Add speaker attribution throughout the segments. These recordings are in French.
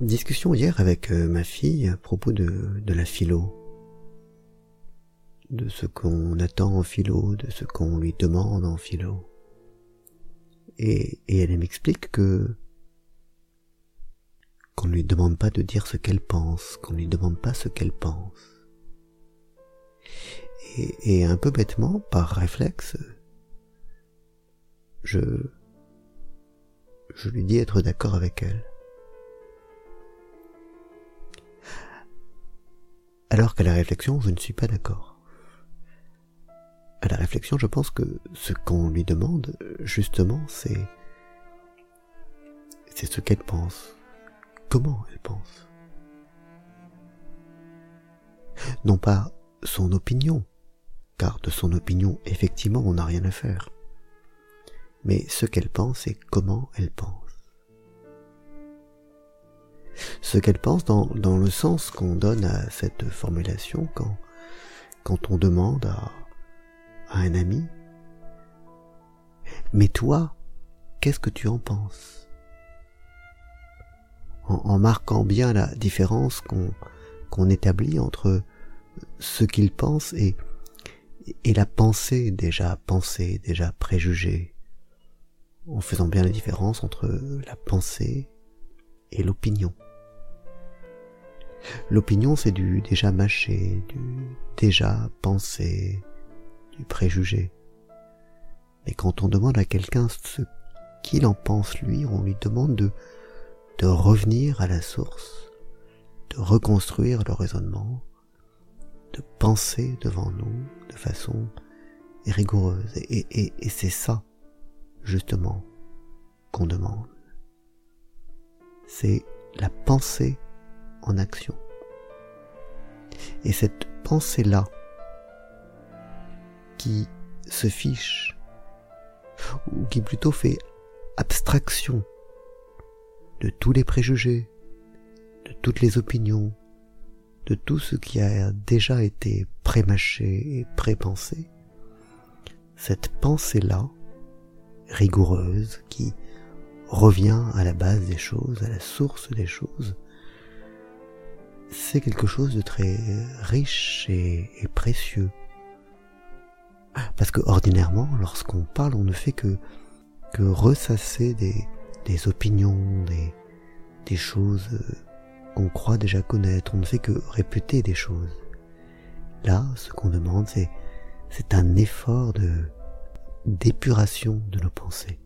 Speaker 1: Discussion hier avec euh, ma fille à propos de, de la philo, de ce qu'on attend en philo, de ce qu'on lui demande en philo. Et, et elle m'explique que qu'on ne lui demande pas de dire ce qu'elle pense, qu'on ne lui demande pas ce qu'elle pense. Et, et un peu bêtement, par réflexe, je je lui dis être d'accord avec elle. Alors qu'à la réflexion, je ne suis pas d'accord. À la réflexion, je pense que ce qu'on lui demande, justement, c'est c'est ce qu'elle pense, comment elle pense. Non pas son opinion, car de son opinion, effectivement, on n'a rien à faire, mais ce qu'elle pense et comment elle pense ce qu'elle pense dans, dans le sens qu'on donne à cette formulation quand, quand on demande à, un ami Mais toi, qu'est-ce que tu en penses? En, en, marquant bien la différence qu'on qu'on établit entre ce qu'il pense et, et la pensée déjà pensée, déjà préjugée, en faisant bien la différence entre la pensée et l'opinion. L'opinion, c'est du déjà mâché, du déjà pensé, du préjugé. Mais quand on demande à quelqu'un ce qu'il en pense lui, on lui demande de, revenir à la source, de reconstruire le raisonnement, de penser devant nous de façon rigoureuse. Et, et c'est ça, justement, qu'on demande. C'est la pensée en action. Et cette pensée-là, qui se fiche, ou qui plutôt fait abstraction de tous les préjugés, de toutes les opinions, de tout ce qui a déjà été prémâché et prépensé, cette pensée-là, rigoureuse, qui revient à la base des choses, à la source des choses, c'est quelque chose de très riche et, précieux. Parce que ordinairement, lorsqu'on parle, on ne fait que, que ressasser des, des opinions, des, des choses qu'on croit déjà connaître. On ne fait que répéter des choses. Là, ce qu'on demande, c'est, c'est un effort de, d'épuration de nos pensées.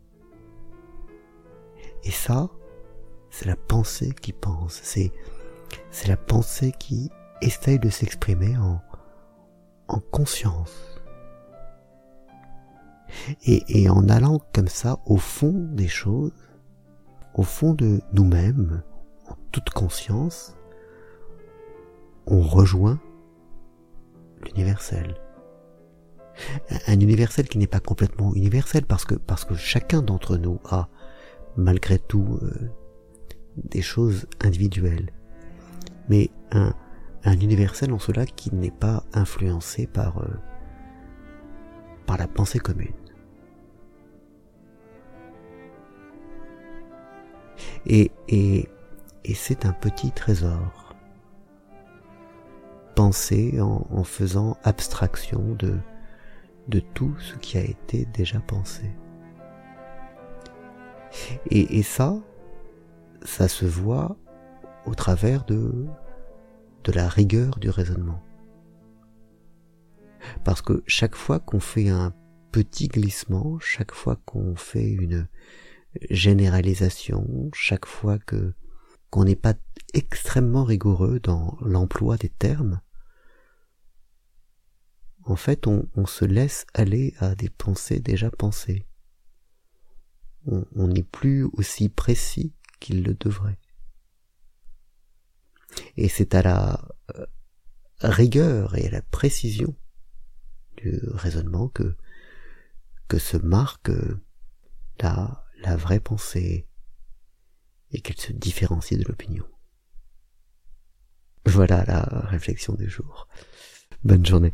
Speaker 1: Et ça, c'est la pensée qui pense. C'est, c'est la pensée qui essaye de s'exprimer en, en conscience. Et, en allant comme ça au fond des choses, au fond de nous-mêmes, en toute conscience, on rejoint l'universel. Un universel qui n'est pas complètement universel parce que, parce que chacun d'entre nous a malgré tout euh, des choses individuelles mais un, un universel en cela qui n'est pas influencé par, euh, la pensée commune. Et, c'est un petit trésor. Penser en, faisant abstraction de, tout ce qui a été déjà pensé. Et ça, ça se voit au travers de, de la rigueur du raisonnement. Parce que chaque fois qu'on fait un petit glissement, chaque fois qu'on fait une généralisation, chaque fois que qu'on n'est pas extrêmement rigoureux dans l'emploi des termes, en fait, on, on, se laisse aller à des pensées déjà pensées. On n'est plus aussi précis qu'il le devrait. Et c'est à la euh, rigueur et à la précision du raisonnement que, que se marque euh, la, la vraie pensée et qu'elle se différencie de l'opinion. Voilà la réflexion du jour. Bonne journée.